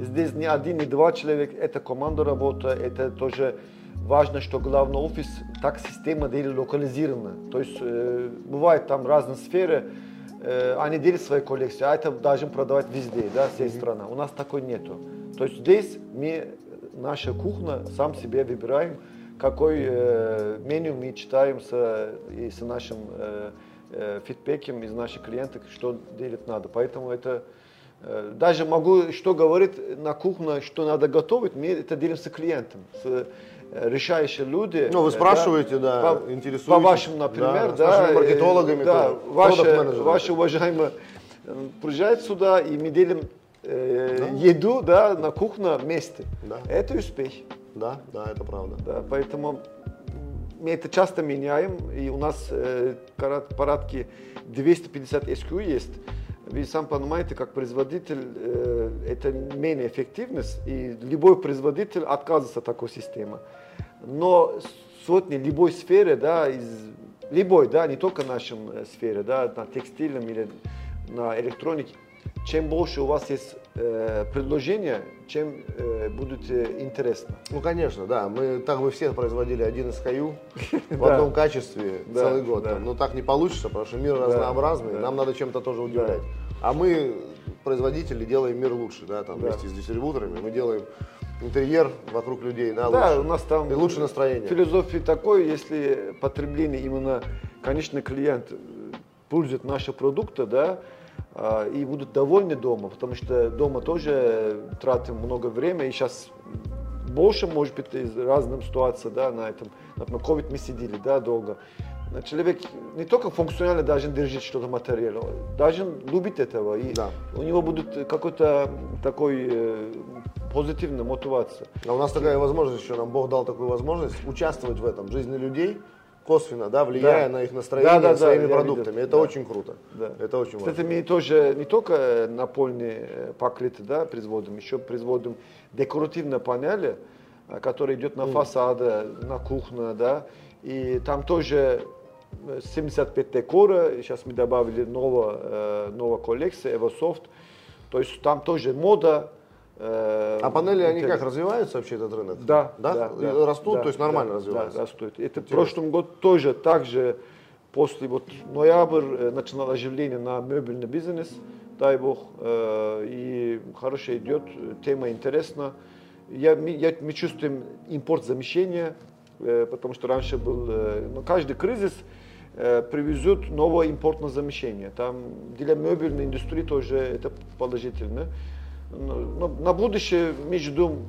здесь не один, не два человека, это команда работа, это тоже важно, что главный офис, так система делит локализирована. То есть э, бывает там разные сферы, они делят свои коллекции, а это должны продавать везде, да, всей страны. У нас такой нету. То есть здесь мы, наша кухня, сам себе выбираем, какой э, меню мы читаем с, и с нашим э, э, фидбэком из наших клиентов, что делать надо. Поэтому это э, даже могу что говорить на кухне, что надо готовить, мы это делаем с клиентом, с э, решающие люди. Ну, вы э, спрашиваете, да, по, интересуетесь. По вашим, например, Да, да, нашими э, маркетологами, да, ваши, ваши уважаемые э, приезжают сюда, и мы делим э, еду да, на кухне вместе. Да. Это успех. Да, да, это правда. Да, поэтому мы это часто меняем, и у нас э, порядки 250 SKU есть. Вы сам понимаете, как производитель, э, это менее эффективность, и любой производитель отказывается от такой системы. Но сотни любой сферы, да, из любой, да, не только нашем э, сфере, да, на текстильном или на электронике, чем больше у вас есть э, предложения, чем э, будет э, интересно. Ну, конечно, да. Мы так бы все производили один SKU в одном качестве целый год. Но так не получится, потому что мир разнообразный, нам надо чем-то тоже удивлять. А мы, производители, делаем мир лучше, да, там вместе с дистрибьюторами. Мы делаем интерьер вокруг людей, да, Да, лучше. у нас там И лучше настроение. Философия такой, если потребление именно, конечно, клиент пользует наши продукты, да, и будут довольны дома, потому что дома тоже тратим много времени, и сейчас больше, может быть, из разных ситуаций, да, на этом, например, COVID мы сидели, да, долго. А Человек не только функционально должен держать что-то материал, должен любить этого, и Да. у него будет какой-то такой э, позитивная мотивация. А у нас такая возможность еще, нам Бог дал такую возможность участвовать в этом, в жизни людей, косвенно, да, влияя Да. на их настроение Да, да, да, своими я продуктами. видел. Это Да. очень круто. Да. Это очень важно. Кстати, мы тоже не только напольные э, паклеты да, производим, еще производим декоративные панели, э, которые идут на фасады, на кухню, да, и там тоже э, 75 декора, сейчас мы добавили новая, э, новая коллекция, EvoSoft, то есть там тоже мода. Э, А панели, они как, развиваются вообще этот рынок? Да, Да? да, да, Растут, да, то есть нормально да, развиваются? Да, растут. Это в прошлом году тоже так же, после вот ноябрь э, начинало оживление на мебельный бизнес, дай бог, э, и хорошо идет, э, тема интересна. Я, я- мы чувствуем импорт замещения, э, потому что раньше был, э, ну, каждый кризис э, привезет новое импортное замещение. Там для мебельной индустрии тоже это положительно. Но на будущее мы ждем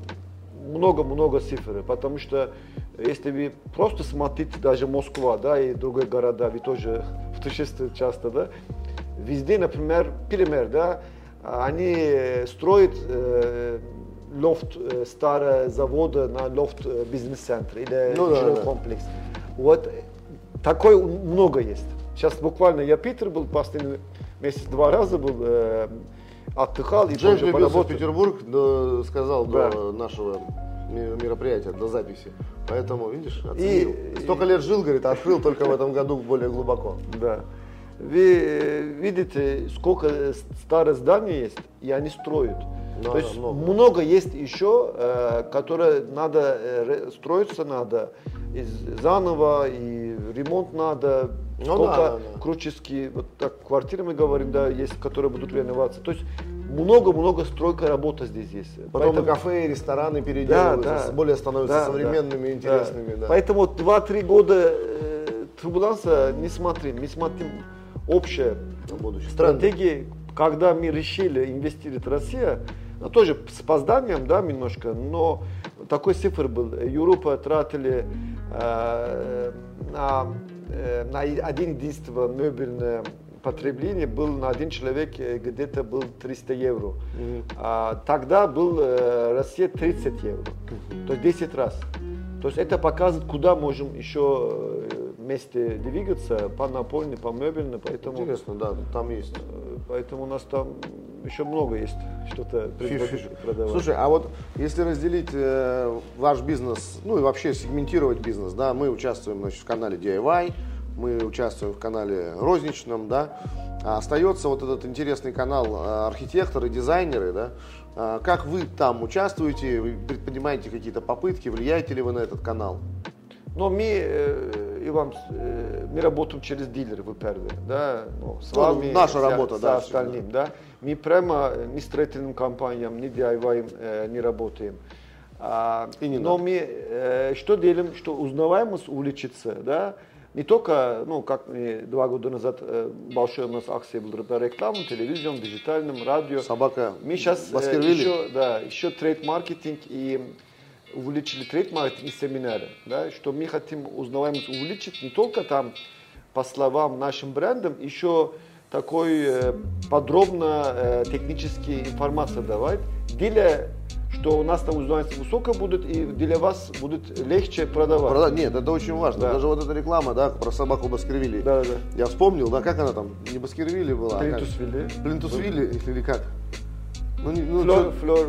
много-много цифр, потому что если вы просто смотрите даже Москва, да, и другие города, вы тоже путешествуете часто, да, везде, например, пример, да, они строят э, лофт э, старого завода на лофт э, бизнес-центр или Ну жилой да. комплекс. Вот такой много есть. Сейчас буквально я Питер был последний месяц два раза был, э, отдыхал и Джейк тоже прибился в. Петербург, до- сказал Да. до нашего мероприятия, до записи. Поэтому, видишь, оценил. И- Столько лет жил, говорит, а открыл только в этом году более глубоко. Да. Вы э, видите, сколько старых зданий есть, и они строят. Да, То есть много. много. есть еще, э, которые надо э, строиться надо из заново и ремонт надо. Ну сколько да, да, да. крутические, вот так квартиры мы говорим, да, есть, которые будут реноваться. То есть много-много стройка работа здесь есть. Потом Поэтому- кафе, и рестораны да, переделываются, да. более становятся Да, современными, да, интересными. Да. Поэтому 2-3 года э, турбулянса не смотрим, мы смотрим общее будущее. Стратегии, когда мы решили инвестировать в Россию, ну, тоже с опозданием, да, немножко, но такой цифр был. Европа тратили э, на, на один единственное мебельное потребление был на один человек где-то был 300 евро. А тогда был э, Россия 30 евро, то есть 10 раз. То есть это показывает, куда можем еще э, вместе двигаться по напольной, по мебельной, поэтому Интересно, да, там есть. Э, Поэтому у нас там еще много есть что-то продавать. Слушай, а вот если разделить э, ваш бизнес, ну и вообще сегментировать бизнес, да, мы участвуем значит, в канале DIY, мы участвуем в канале розничном, да, а остается вот этот интересный канал э, архитекторы, дизайнеры, да, а как вы там участвуете, вы предпринимаете какие-то попытки, влияете ли вы на этот канал? Но мы, э, Иван, э, мы работаем через дилеров, во-первых, да, ну, с ну, вами, наша работа, с, да, остальным, да. Мы прямо не строительным компаниям, не DIY не работаем. А, и не но надо. мы э, что делаем, что узнаваемость увеличится, да, не только, ну, как мы два года назад э, большой у нас акция была по рекламам, television, диджитальном, радио. Собака Мы сейчас э, еще, да, еще trade-маркетинг и увеличили trade-маркетинг и семинары, да, что мы хотим узнаваемость увеличить не только там по словам нашим брендам, еще такой э, подробно э, технические информация давать для что у нас там узнаваемость высокая будет, и для вас будет легче продавать. Прода... Нет, это очень важно. Да. Даже вот эта реклама, да, про собаку Баскервилли. Да, да. Я вспомнил, да, как она там, не Баскервилли была, Плинтусвилли. А Плинтусвилли или как? Ну, не, ну, флор, флор,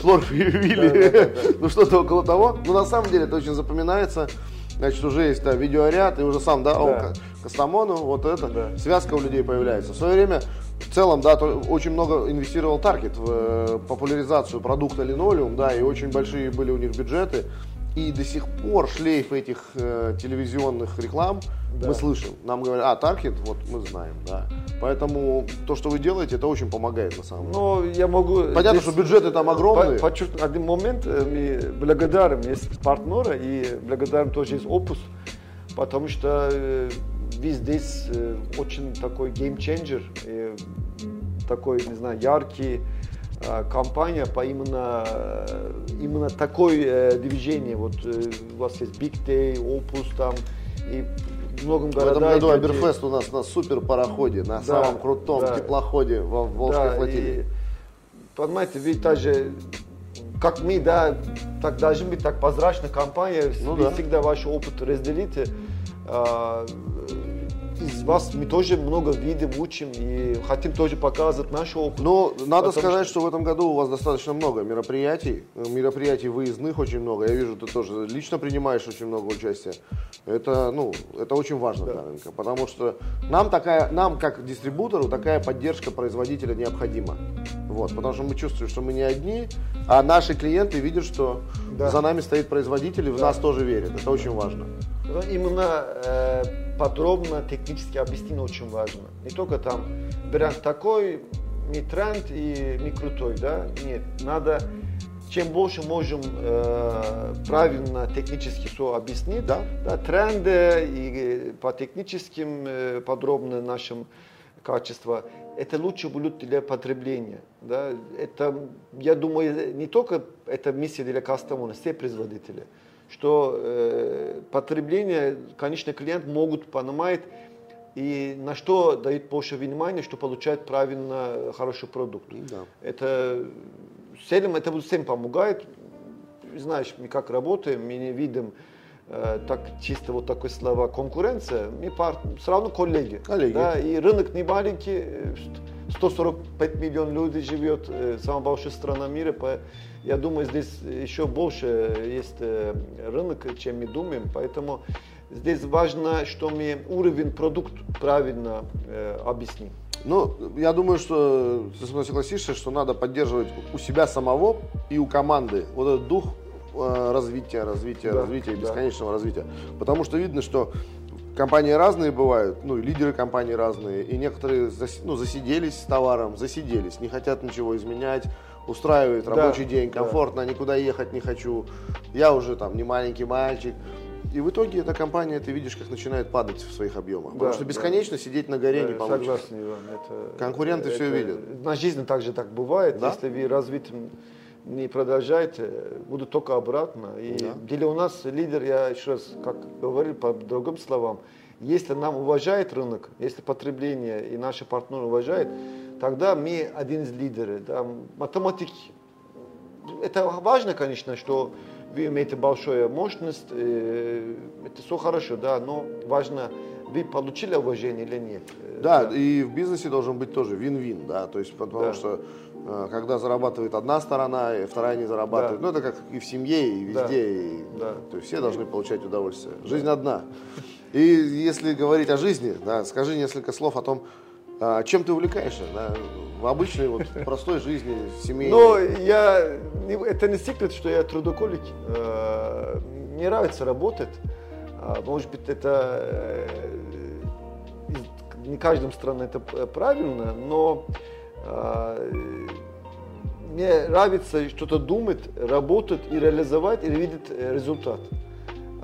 флор Вилли. Да, да, да, ну, что-то около того. Ну, на самом деле, это очень запоминается. Значит, уже есть да, видеоряд, и уже сам, да, да. О, Кастамону, вот это, да. связка у людей появляется. В свое время в целом, да, то, очень много инвестировал Таргет в э, популяризацию продукта линолеум, да, и очень большие были у них бюджеты. И до сих пор шлейф этих э, телевизионных реклам да. мы слышим. Нам говорят, а, Таргет, вот мы знаем, да. Поэтому то, что вы делаете, это очень помогает на самом деле. Ну, я могу... Понятно, здесь, что бюджеты там огромные. Подчеркнуть один момент, э, мы благодарим, есть партнеры, и благодарим тоже есть опус, потому что э, вы здесь э, очень такой геймченджер, такой, не знаю, яркий э, компания по именно, э, именно такой движение. Вот у вас есть Big Day, Opus там и многом городах. В этом году Аберфест у нас на супер пароходе, на да, самом крутом да, теплоходе в Волжской да, флотилии. И, понимаете, вы также как мы, да, так должны быть так прозрачная компания, ну, вы да. всегда ваш опыт разделите. А, из вас мы тоже много видим, учим и хотим тоже показывать наш опыт. Но надо сказать, что... что в этом году у вас достаточно много мероприятий, мероприятий выездных очень много. Я вижу, ты тоже лично принимаешь очень много участия. Это, ну, это очень важно да. для рынка, потому что нам такая, нам как дистрибутору такая поддержка производителя необходима. Вот, потому что мы чувствуем, что мы не одни, а наши клиенты видят, что да. за нами стоит производитель и в да. нас тоже верят. Это очень важно. Именно э, подробно технически объяснить очень важно. Не только там бренд такой, не тренд и не крутой, да? Нет, надо чем больше можем э, правильно технически все объяснить, да? Да, тренды и по техническим э, подробно нашим качествам, это лучше будет для потребления. Да? Это, я думаю, не только это миссия для кастомера, все производители что э, потребление, конечный клиент могут понимать и на что дает больше внимания, что получает правильно хороший продукт. Да. Это всем это всем помогает. Знаешь, мы как работаем, мы не видим э, так чисто вот такое слово конкуренция, мы пар, все равно коллеги. коллеги. Да, и рынок не маленький, 145 миллионов людей живет, э, самая большая страна мира, я думаю, здесь еще больше есть э, рынок, чем мы думаем, поэтому здесь важно, что мы уровень продукт правильно э, объясним. Ну, я думаю, что ты со мной согласишься, что надо поддерживать у себя самого и у команды вот этот дух э, развития, развития, да, развития, бесконечного да. развития. Потому что видно, что компании разные бывают, ну, лидеры компании разные, и некоторые ну, засиделись с товаром, засиделись, не хотят ничего изменять, устраивает рабочий да, день, комфортно, да. никуда ехать не хочу, я уже там не маленький мальчик. И в итоге эта компания, ты видишь, как начинает падать в своих объемах. Да, потому что бесконечно да. сидеть на горе да, не получится. Согласен, Иван. Это, Конкуренты это, все видят. На жизни также так бывает. Да? Если вы развитие не продолжаете, будет только обратно. И да. для у нас лидер, я еще раз, как говорил по другим словам, если нам уважает рынок, если потребление и наши партнеры уважают, тогда мы один из лидеров. Да, математики. Это важно, конечно, что вы имеете большую мощность, э, это все хорошо, да, но важно, вы получили уважение или нет. Э, Да, и в бизнесе должен быть тоже вин-вин, да, то есть потому Да. что э, когда зарабатывает одна сторона, и вторая не зарабатывает, Да. ну это как и в семье, и Да. везде, и- Да. то есть все должны получать удовольствие. Жизнь одна. И если говорить о жизни, да, скажи несколько слов о том, а, чем ты увлекаешься, да, в обычной вот простой жизни, семейной. Но я, не- это не секрет, что я трудоголик. Э, Мне нравится работать. А, Может быть, это э, не каждом стране это п- правильно, но э, мне нравится что-то думать, работать и реализовать, и видеть э, результат.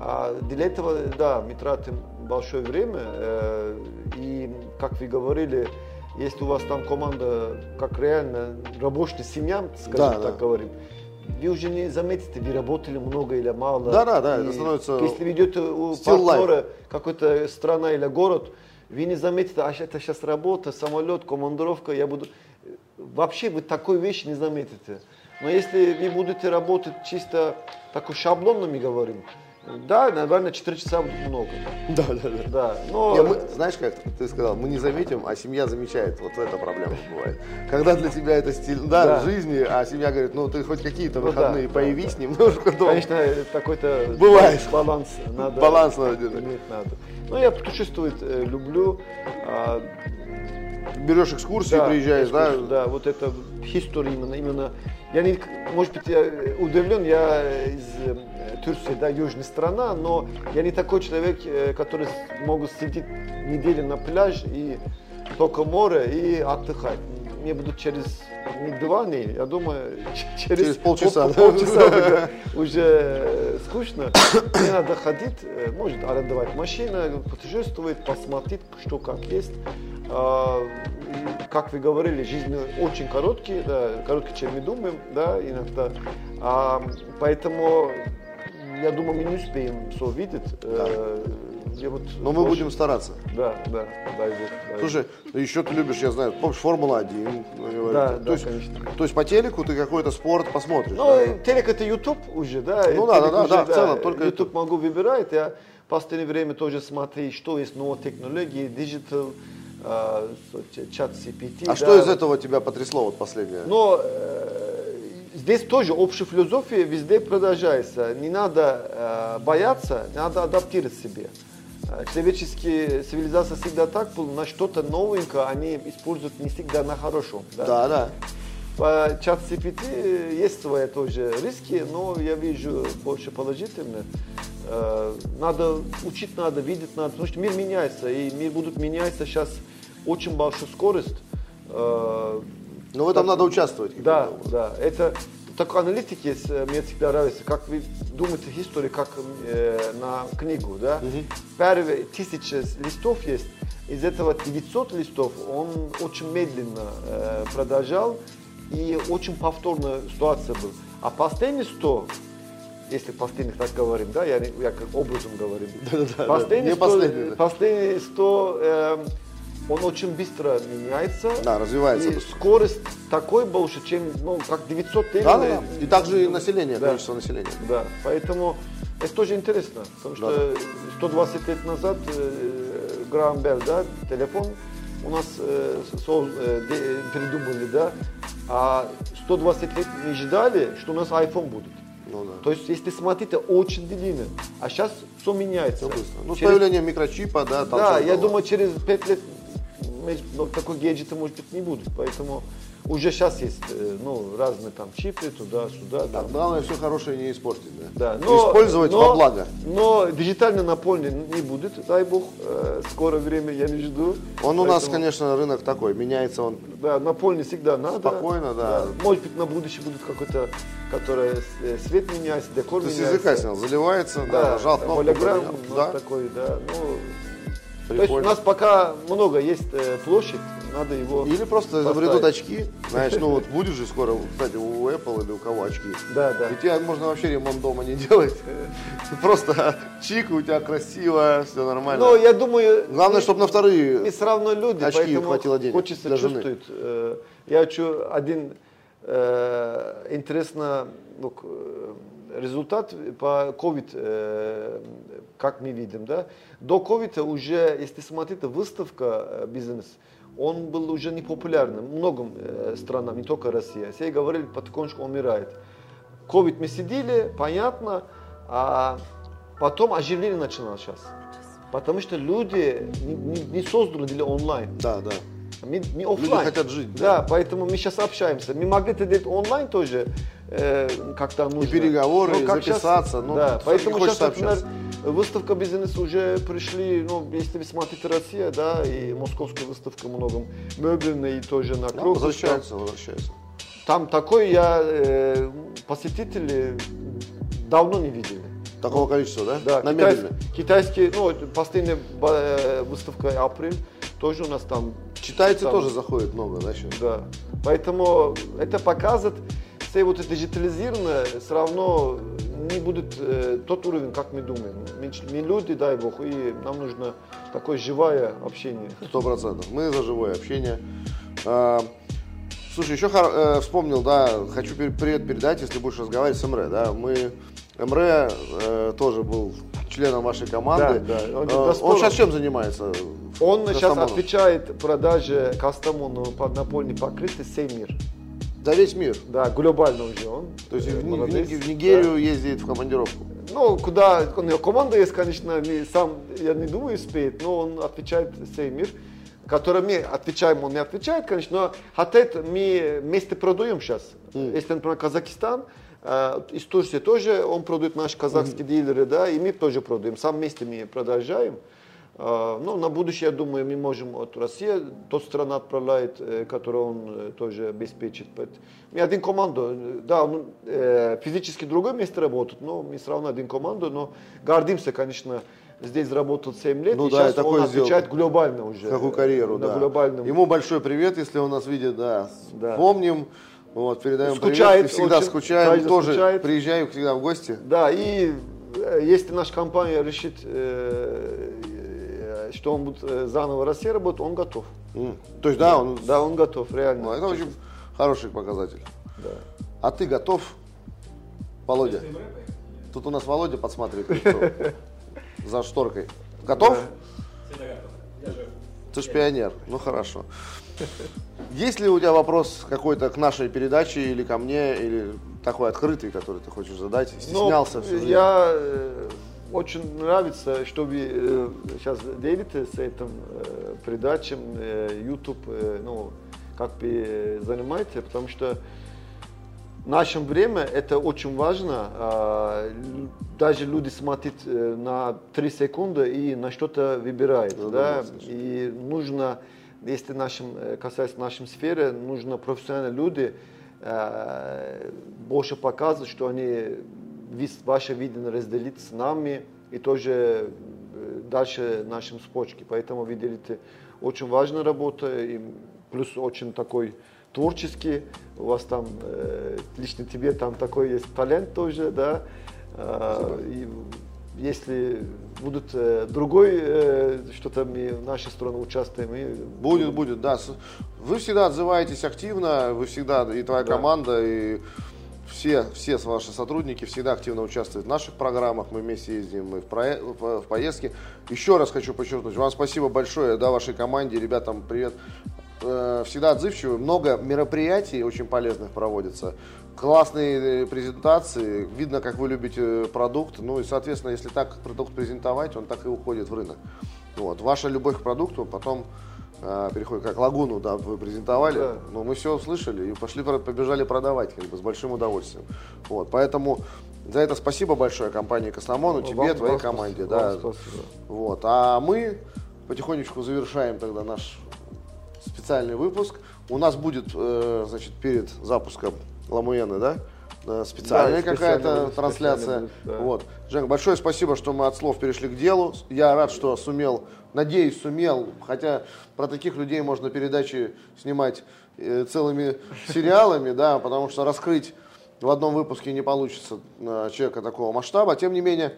А для этого, да, мы тратим большое время. э, И, как вы говорили, если у вас там команда, как реально рабочая семья, скажем Да, так да. говорим, вы уже не заметите, вы работали много или мало. Да, да, да, И это становится Если вы идете у still партнера какой-то страна или город, вы не заметите, а это сейчас работа, самолет, командировка, я буду... Вообще вы такой вещи не заметите. Но если вы будете работать чисто такой шаблонно, мы говорим, да, наверное, 4 часа будет много. Да, да, да. Да, но... Не, мы- знаешь, как ты сказал, мы не заметим, а семья замечает. Вот эта проблема бывает. Когда для тебя это стиль да, Да. жизни, а семья говорит, ну ты хоть какие-то Ну выходные да, появись немножко дома. Конечно, такой-то Бывает. баланс надо. Баланс надо держать. иметь надо. Но я путешествовать э, люблю. Берешь экскурсии, да, приезжаешь, да? экскурсию, да, вот это история именно, именно. Я не, может быть, я удивлен, я из э, Турции, да, южная страна, но я не такой человек, э, который могу сидеть неделю на пляж и только море и отдыхать. Мне будут через не два дня, я думаю, через, Через полчаса, пол- да? полчаса уже, э, скучно. Мне надо ходить, э, может арендовать машину, путешествовать, посмотреть, что как есть. А, Как вы говорили, жизнь очень короткие, да, короткие, чем мы думаем, да, иногда. А, поэтому я думаю, мы не успеем все видеть. Э, я вот Но мы будем стараться. Да, да, дай Бог. дай. Слушай, ну еще ты любишь, я знаю, помнишь, Формула-1. говорят. Да, то да, есть, конечно. То есть по телеку ты какой-то спорт посмотришь. Ну, да? телек это YouTube уже, да? Ну да, да, уже, да, в целом только YouTube могу выбирать. Я в последнее время тоже смотрю, что есть новые технологии, digital, э, ChatGPT. а да. что из этого тебя потрясло вот последнее? Но э, здесь тоже общая философия везде продолжается. Не надо э, бояться, надо адаптировать себе. Человеческие цивилизация всегда так была, на что-то новенькое они используют не всегда на хорошем. да. Да, да. По ChatGPT есть свои тоже риски, но я вижу больше положительно. Э, Надо учить, надо видеть, надо, потому что мир меняется, и мир будет меняться сейчас очень большую скорость. Э, Но в этом надо участвовать. Да, да, это такой аналитик есть, э, мне всегда нравится, как вы думаете историю, как э, на книгу, да? Первые тысяча листов есть, из этого 900 листов он очень медленно э, продолжал, и очень повторная ситуация была. А последние 100, если последних так говорим, да, я, я как образом говорю. Последние не 100, последний, да. последние 100 эм, он очень быстро меняется. Да, развивается И быстро. скорость такой больше, чем, ну, как 900 Да, да, да. И также и население, Да. количество населения. Да, поэтому это тоже интересно, потому что 120 лет назад э, Грaham Bell, да, телефон у нас э, со- э, придумали, да, а 120 лет мы ждали, что у нас iPhone будет. Ну да. То есть, если смотреть, это очень длинно. А сейчас все меняется. Всё быстро. Ну, с Через- появлением микрочипа, да, там Да, я было. думаю, через 5 лет мы- ну, такой гаджета, может быть, не будет. Поэтому уже сейчас есть э, ну, разные там чипы туда-сюда. Да, там. главное все хорошее не испортить, да. Да, Использовать но- во благо. Но диджитально наполнен не будет, дай бог. э, скорое время я не жду. Он у нас, конечно, рынок такой, меняется он. Да, наполнен всегда надо. Спокойно, да. Может быть, на будущее будет какой-то, который с- э, свет меняется, декор Ты с меняется. языка снял, заливается, да, Да, нажал кнопку, ну, да, такой, да. Ну, то есть у нас пока много есть э, площадь, надо его... Или просто поставить. очки, знаешь, ну вот будет же скоро, кстати, у Apple или у кого очки. Да, да. И тебе можно вообще ремонт дома не делать. Просто чик, у тебя красиво, все нормально. Но я думаю... Главное, чтобы на вторые все равно люди, очки поэтому хватило денег хочется чувствовать. Э, Я хочу один э, интересно, ну, результат по COVID, как мы видим, да, до COVID уже, если смотреть, выставка э, бизнес, он был уже не популярным в многим э, странам, не только Россия. Все говорили, потихонечку умирает. COVID мы сидели, понятно, а потом оживление начиналось сейчас. Потому что люди не, не, не созданы для онлайн. Да, да. Мы, мы офлайн. Люди хотят жить. Да. да, поэтому мы сейчас общаемся. Мы могли это делать онлайн тоже, э, как-то нужно. И переговоры, Но и как записаться. Сейчас, ну, да, поэтому сейчас, например, общаться. выставка бизнеса уже пришли, ну, если вы смотрите Россия, да, и московская выставка многом, мебельная и тоже на Да, круг. возвращаются, возвращаются. Там такой я э, посетители давно не видели. Такого количества, да? Да, На китайс- мебельной. китайские, ну, последняя э, выставка апрель, тоже у нас там Китайцы там- тоже заходят много, да, сейчас? Да. Поэтому это показывает, все вот это диджитализированное все равно не будет э, тот уровень, как мы думаем. Мы, мы люди, дай бог, и нам нужно такое живое общение. Сто процентов. Мы за живое общение. А, слушай, еще хор- э, вспомнил, да, хочу привет передать, если будешь разговаривать с Эмре, да. Мы, Эмре э, тоже был членом вашей команды. Да, да. Он Он, до он спора- сейчас чем занимается? Он сейчас Кастамону? отвечает продаже Кастамону под напольный покрытие всей мир. За весь мир. Да, глобально уже он. То есть э, в, в молодец. Ни- в Нигерию ездит в командировку. Ну, куда, у него команда есть, конечно, не, сам, я не думаю, успеет, но он отвечает всей мир, который мы отвечаем, он не отвечает, конечно, но хотят мы вместе продаем сейчас. Если, например, Казахстан, э, из Турции тоже он продает наши казахские дилеры, да, и мы тоже продаем, сам вместе мы продолжаем. Э, Ну, на будущее, я думаю, мы можем от России, тот страна отправляет, э, которую он э, тоже обеспечит. Мы один команду, э, да, он физически другое место работает, но мы все равно один команду, но гордимся, конечно, здесь работал 7 лет, Ну и да, сейчас и такое он отвечает сделал. глобально уже. Какую карьеру, на да. глобальном. Ему большой привет, если он нас видит, да. Да. Помним. Вот, передаем Скучает привет. Всегда очень, скучаем. Тоже скучает. приезжаю всегда в гости. Да, и если наша компания решит, э, что он будет э, заново работать, он готов. М. То есть, да, он, Да, он готов, реально. ну, это очень хороший показатель. Да. А ты готов, Володя? Тут у нас Володя подсматривает за шторкой. Готов? Ты ж пионер. Ну хорошо. Есть ли у тебя вопрос какой-то к нашей передаче или ко мне, или такой открытый, который ты хочешь задать? Ну, Стеснялся жизнь? Я э, очень нравится, что вы э, сейчас делитесь с этим э, передачем э, YouTube, э, ну, как вы э, занимаетесь, потому что в нашем время это очень важно. лю- даже люди смотрят э, на 3 секунды и на что-то выбирают. Да? И нужно, если нашим, э, касается нашей сферы, нужно профессиональные люди э, больше показывать, что они ваше видение разделить с нами и тоже э, дальше нашим цепочке. Поэтому вы делите очень важная работа и плюс очень такой творческий. У вас там э, лично тебе там такой есть талант тоже, да. А, и если будут э, другой э, что-то мы в нашей стороне участвуем, и Будет, будет, да. Вы всегда отзываетесь активно, вы всегда, и твоя Да. команда, и все, все ваши сотрудники всегда активно участвуют в наших программах, мы вместе ездим мы в, прое- в- поездки. Еще раз хочу подчеркнуть, вам спасибо большое, да, вашей команде, ребятам привет. Э, Всегда отзывчивы, много мероприятий очень полезных проводится, классные э, презентации, видно, как вы любите продукт, ну и, соответственно, если так продукт презентовать, он так и уходит в рынок. Вот. Ваша любовь к продукту потом э, переходит, как лагуну, да, вы презентовали, Да. но мы все услышали и пошли, побежали продавать, как бы, с большим удовольствием. Вот, поэтому за это спасибо большое компании Космомону, тебе, Вам- твоей вам команде, спасибо, да. вам спасибо. Вот, а мы потихонечку завершаем тогда наш специальный выпуск. У нас будет, э, значит, перед запуском Ламуэна, да, э, специальная Да, какая-то трансляция. будет, да. Вот. Жень, большое спасибо, что мы от слов перешли к делу. Я рад, что сумел, надеюсь, сумел, хотя про таких людей можно передачи снимать э, целыми сериалами, да, потому что раскрыть в одном выпуске не получится э, человека такого масштаба. Тем не менее,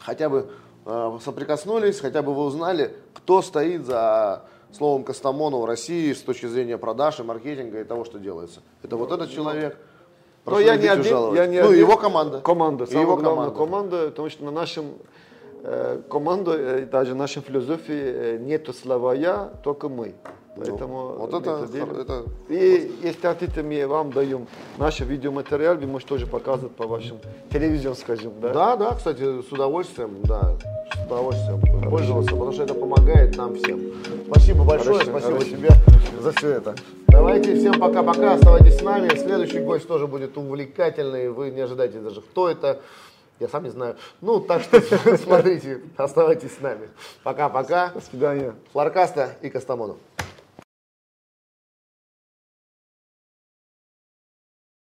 хотя бы э, соприкоснулись, хотя бы вы узнали, кто стоит за словом Костомону в России с точки зрения продаж и маркетинга и того, что делается. Это вот этот человек. Но я не один, жаловать. я не ну, один. его команда. Команда, И самая его команда. команда, потому что на нашем команде, э, даже нашей философии нету слова «я», только мы. Поэтому вот мы это- это И если хотите, мы вам даем наш видеоматериал, вы можете тоже показывать по вашим телевизорам, скажем, да? Да, да, кстати, с удовольствием, да, с удовольствием пользоваться, потому что это помогает нам всем. Спасибо большое, Хорошо, спасибо хорошо. тебе за все это. Давайте, всем пока-пока, оставайтесь с нами. Следующий гость тоже будет увлекательный, вы не ожидаете даже, кто это. Я сам не знаю. Ну, так что смотрите, оставайтесь с нами. Пока-пока. До свидания. Флоркаста и Костомонов.